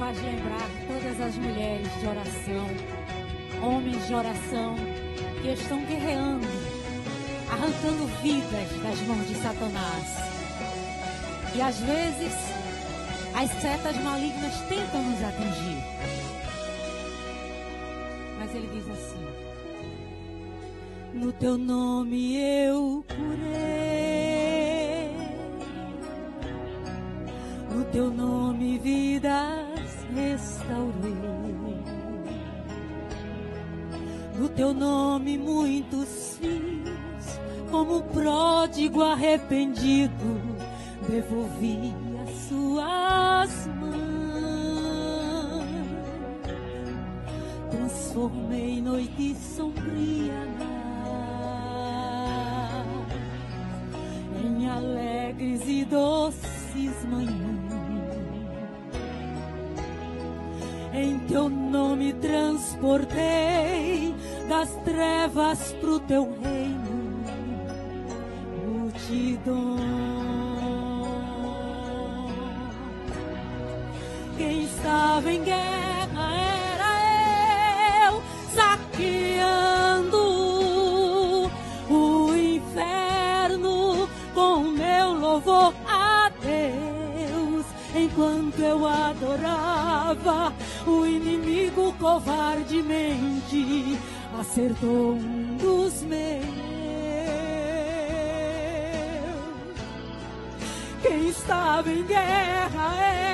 faz lembrar todas as mulheres de oração, homens de oração que estão guerreando, arrancando vidas das mãos de Satanás. E às vezes as setas malignas tentam nos atingir. Mas ele diz assim: No teu nome eu curei, teu nome vidas restaurei. No teu nome muitos fiz, como pródigo arrependido, devolvi as suas mãos. Transformei noite sombria em alegres e doces manhãs. Em teu nome transportei das trevas pro teu reino, multidão. Quem estava em guerra enquanto eu adorava o inimigo covardemente acertou um dos meus. Quem estava em guerra era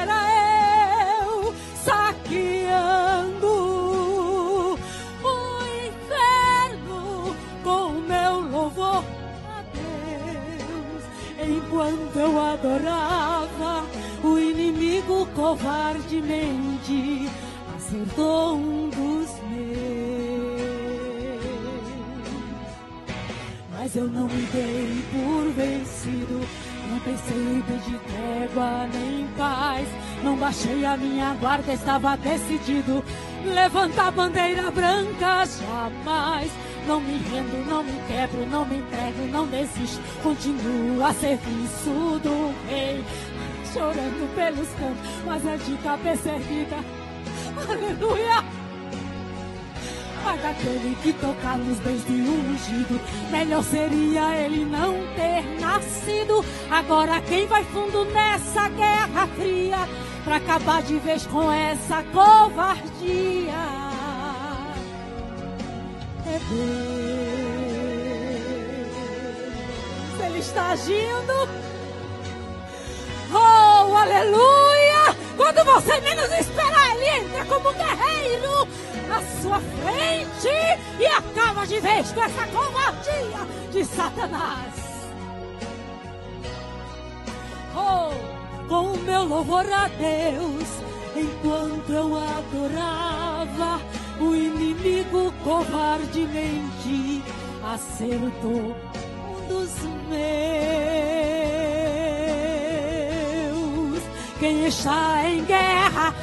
covardemente acertou um dos meus. Mas eu não me dei por vencido. Não pensei em pedir trégua nem paz. Não baixei a minha guarda, estava decidido. Levantar a bandeira branca jamais. Não me rendo, não me quebro, não me entrego, não desisto. Continuo a serviço do rei. Chorando pelos cantos, mas é de cabeça erguida. Aleluia! Mas aquele que tocar nos bens de ungido, melhor seria ele não ter nascido. Agora quem vai fundo nessa guerra fria, pra acabar de vez com essa covardia? É Deus. Ele está agindo. Oh, aleluia! Quando você menos esperar, ele entra como guerreiro na sua frente e acaba de vez com essa covardia de Satanás. Oh, com o meu louvor a Deus, enquanto eu adorava, o inimigo covardemente acertou um dos meus. Quem está em guerra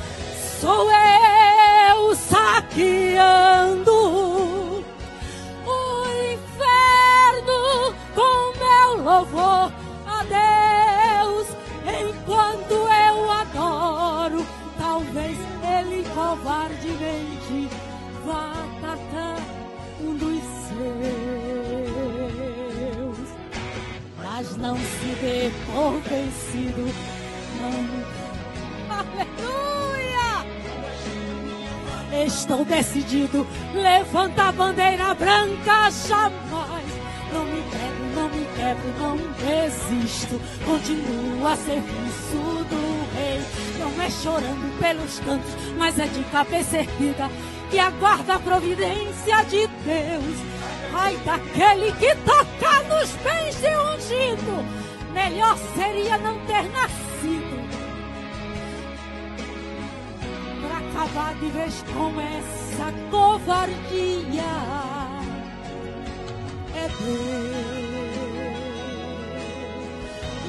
sou eu saqueando o inferno com meu louvor a Deus. Enquanto eu adoro, talvez ele covardemente vá atacar um dos seus. Mas não se dê por vencido. Aleluia! Estou decidido, levanta a bandeira branca jamais. Não me entrego, não me quebro, não desisto. Continuo a serviço do rei. Não é chorando pelos cantos, mas é de cabeça erguida que aguarda a providência de Deus. Ai daquele que toca nos bens de ungido. Melhor seria não ter nascido para acabar de vez com essa covardia. É Deus.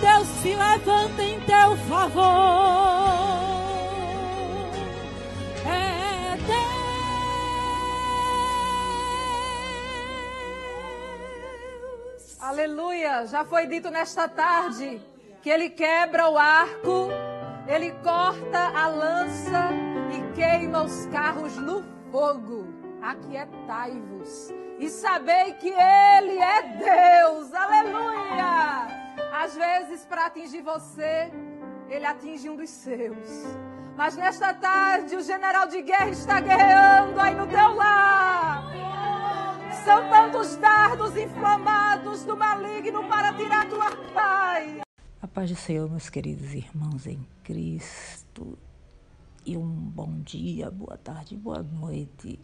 Deus se levanta em teu favor. É Deus. Aleluia! Já foi dito nesta tarde que ele quebra o arco Ele corta a lança queima os carros no fogo. Aquietai-vos e sabei que Ele é Deus. Aleluia! Às vezes, para atingir você, Ele atinge um dos seus. Mas nesta tarde, o general de guerra está guerreando aí no teu lar. São tantos dardos inflamados do maligno para tirar tua paz. A paz do Senhor, meus queridos irmãos em Cristo. E um bom dia, boa tarde, boa noite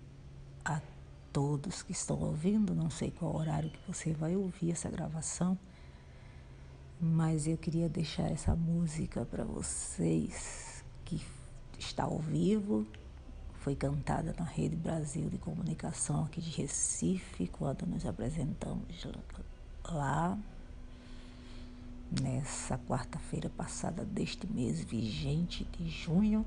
a todos que estão ouvindo. Não sei qual horário que você vai ouvir essa gravação, mas eu queria deixar essa música para vocês que está ao vivo. Foi cantada na Rede Brasil de Comunicação aqui de Recife, quando nos apresentamos lá nessa quarta-feira passada deste mês vigente de junho.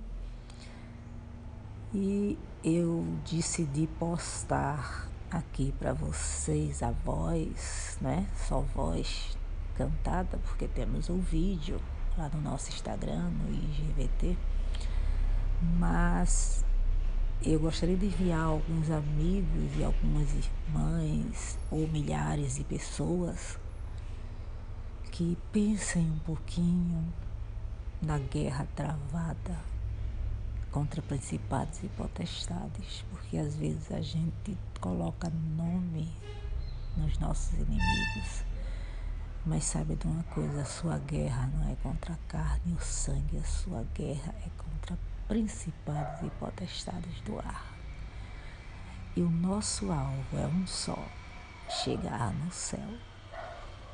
E eu decidi postar aqui para vocês a voz, né? Só voz cantada, porque temos o vídeo lá no nosso Instagram, no IGVT. Mas eu gostaria de enviar alguns amigos e algumas irmãs ou milhares de pessoas que pensem um pouquinho na guerra travada contra principados e potestades, porque às vezes a gente coloca nome nos nossos inimigos. Mas sabe de uma coisa, a sua guerra não é contra a carne e o sangue, a sua guerra é contra principados e potestades do ar. E o nosso alvo é um só, chegar no céu.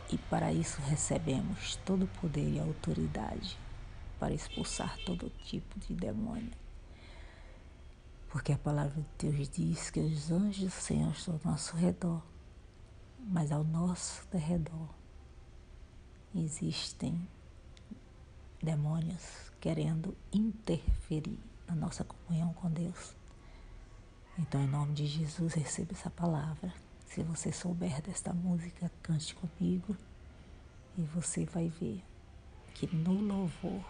E para isso recebemos todo o poder e autoridade para expulsar todo tipo de demônio. Porque a palavra de Deus diz que os anjos do Senhor estão ao nosso redor, mas ao nosso derredor existem demônios querendo interferir na nossa comunhão com Deus. Então, em nome de Jesus, receba essa palavra se você souber desta música, cante comigo e você vai ver que no louvor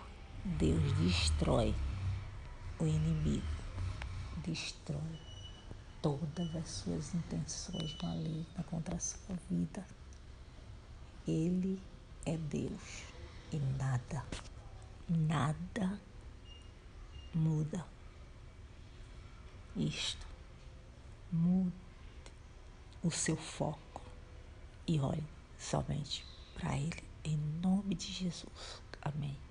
Deus destrói o inimigo, destrói todas as suas intenções malignas contra a sua vida. Ele é Deus e nada, nada muda isto. Muda o seu foco e olhe somente para Ele, em nome de Jesus. Amém.